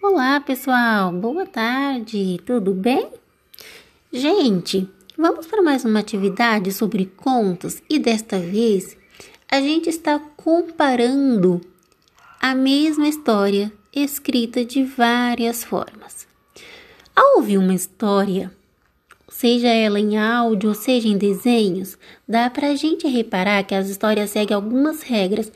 Olá, pessoal. Boa tarde. Tudo bem? Gente, vamos para mais uma atividade sobre contos e desta vez a gente está comparando a mesma história escrita de várias formas. Ao ouvir uma história, seja ela em áudio ou seja em desenhos, dá para a gente reparar que as histórias seguem algumas regras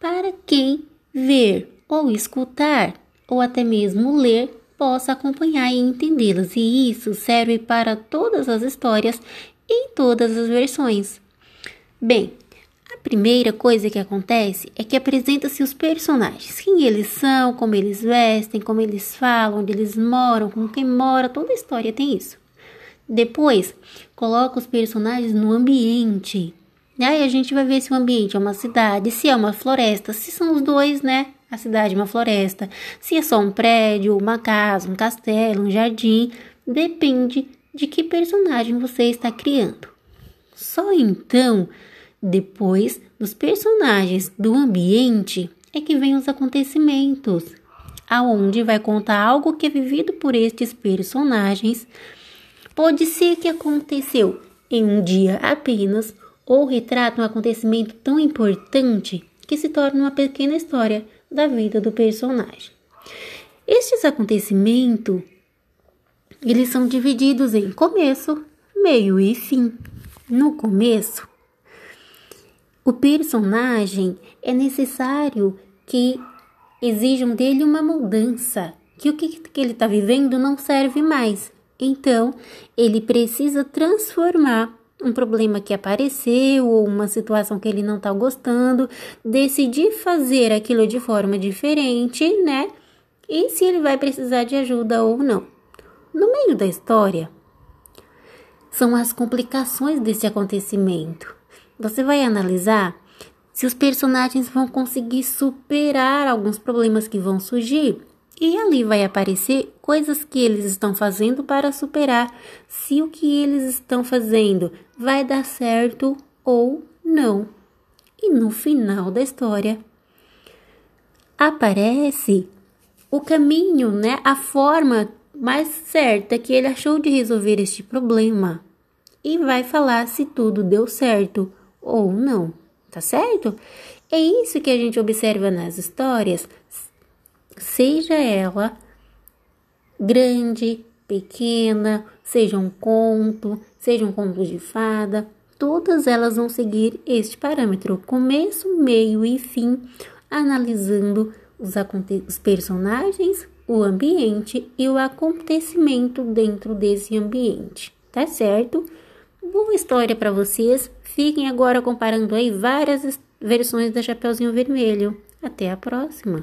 para quem ver ou escutar ou até mesmo ler, possa acompanhar e entendê-las, e isso serve para todas as histórias em todas as versões. Bem, a primeira coisa que acontece é que apresenta-se os personagens, quem eles são, como eles vestem, como eles falam, onde eles moram, com quem mora, toda a história tem isso. Depois, coloca os personagens no ambiente. Aí a gente vai ver se o ambiente é uma cidade, se é uma floresta, se são os dois, né? A cidade uma floresta, se é só um prédio, uma casa, um castelo, um jardim, depende de que personagem você está criando. Só então, depois dos personagens do ambiente, é que vem os acontecimentos, aonde vai contar algo que é vivido por estes personagens. Pode ser que aconteceu em um dia apenas ou retrata um acontecimento tão importante que se torna uma pequena história da vida do personagem. Estes acontecimentos eles são divididos em começo, meio e fim. No começo, o personagem é necessário que exijam dele uma mudança, que o que, que ele está vivendo não serve mais. Então, ele precisa transformar um problema que apareceu ou uma situação que ele não está gostando, decidir fazer aquilo de forma diferente, né? E se ele vai precisar de ajuda ou não. No meio da história, são as complicações desse acontecimento. Você vai analisar se os personagens vão conseguir superar alguns problemas que vão surgir e ali vai aparecer coisas que eles estão fazendo para superar. Se o que eles estão fazendo vai dar certo ou não. E no final da história aparece o caminho, né, a forma mais certa que ele achou de resolver este problema. E vai falar se tudo deu certo ou não, tá certo? É isso que a gente observa nas histórias, seja ela grande, pequena, seja um conto, seja um conto de fada, todas elas vão seguir este parâmetro, começo, meio e fim, analisando os, os personagens, o ambiente e o acontecimento dentro desse ambiente, tá certo? Boa história para vocês. Fiquem agora comparando aí várias versões da Chapeuzinho Vermelho. Até a próxima!